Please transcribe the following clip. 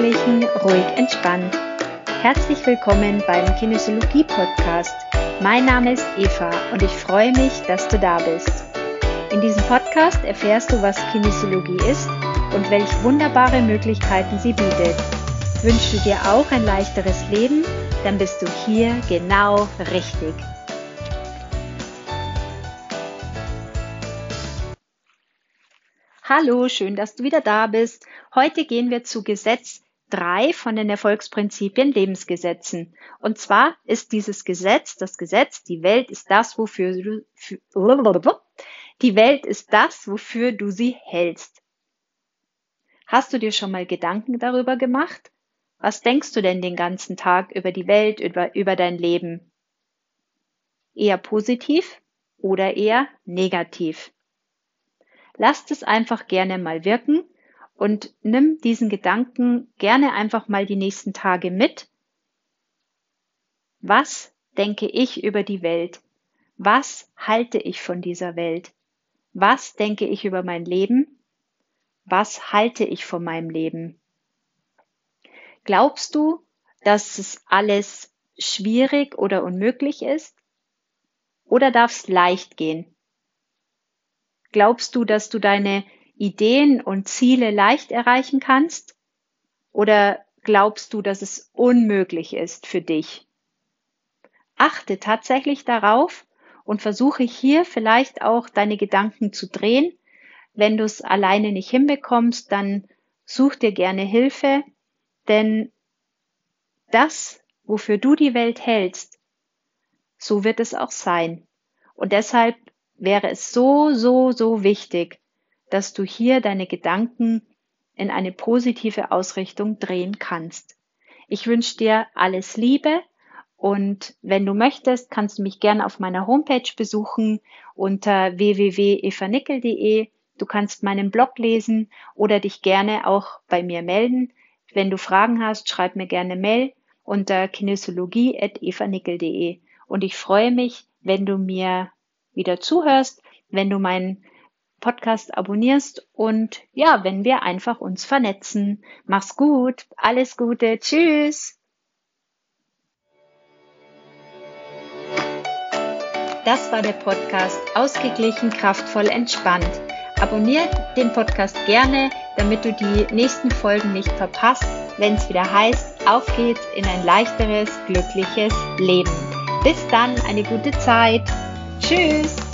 ausgeglichen, ruhig, entspannt. Herzlich willkommen beim Kinesiologie Podcast. Mein Name ist Eva und ich freue mich, dass du da bist. In diesem Podcast erfährst du, was Kinesiologie ist und welche wunderbare Möglichkeiten sie bietet. Wünschst du dir auch ein leichteres Leben? Dann bist du hier genau richtig. Hallo, schön, dass du wieder da bist. Heute gehen wir zu Gesetz 3 von den Erfolgsprinzipien Lebensgesetzen. Und zwar ist dieses Gesetz, das Gesetz, die Welt ist das, wofür du, für, die Welt ist das, wofür du sie hältst. Hast du dir schon mal Gedanken darüber gemacht? Was denkst du denn den ganzen Tag über die Welt, über, über dein Leben? Eher positiv oder eher negativ? Lasst es einfach gerne mal wirken und nimm diesen Gedanken gerne einfach mal die nächsten Tage mit. Was denke ich über die Welt? Was halte ich von dieser Welt? Was denke ich über mein Leben? Was halte ich von meinem Leben? Glaubst du, dass es alles schwierig oder unmöglich ist? Oder darf es leicht gehen? Glaubst du, dass du deine Ideen und Ziele leicht erreichen kannst? Oder glaubst du, dass es unmöglich ist für dich? Achte tatsächlich darauf und versuche hier vielleicht auch deine Gedanken zu drehen. Wenn du es alleine nicht hinbekommst, dann such dir gerne Hilfe, denn das, wofür du die Welt hältst, so wird es auch sein. Und deshalb wäre es so, so, so wichtig, dass du hier deine Gedanken in eine positive Ausrichtung drehen kannst. Ich wünsche dir alles Liebe und wenn du möchtest, kannst du mich gerne auf meiner Homepage besuchen unter www.evanickel.de. Du kannst meinen Blog lesen oder dich gerne auch bei mir melden. Wenn du Fragen hast, schreib mir gerne Mail unter kinesiologie.evanickel.de. Und ich freue mich, wenn du mir wieder zuhörst, wenn du meinen Podcast abonnierst und ja, wenn wir einfach uns vernetzen. Mach's gut, alles Gute, tschüss. Das war der Podcast Ausgeglichen, kraftvoll, entspannt. Abonnier den Podcast gerne, damit du die nächsten Folgen nicht verpasst, wenn es wieder heißt, auf geht's in ein leichteres, glückliches Leben. Bis dann, eine gute Zeit. Tschüss!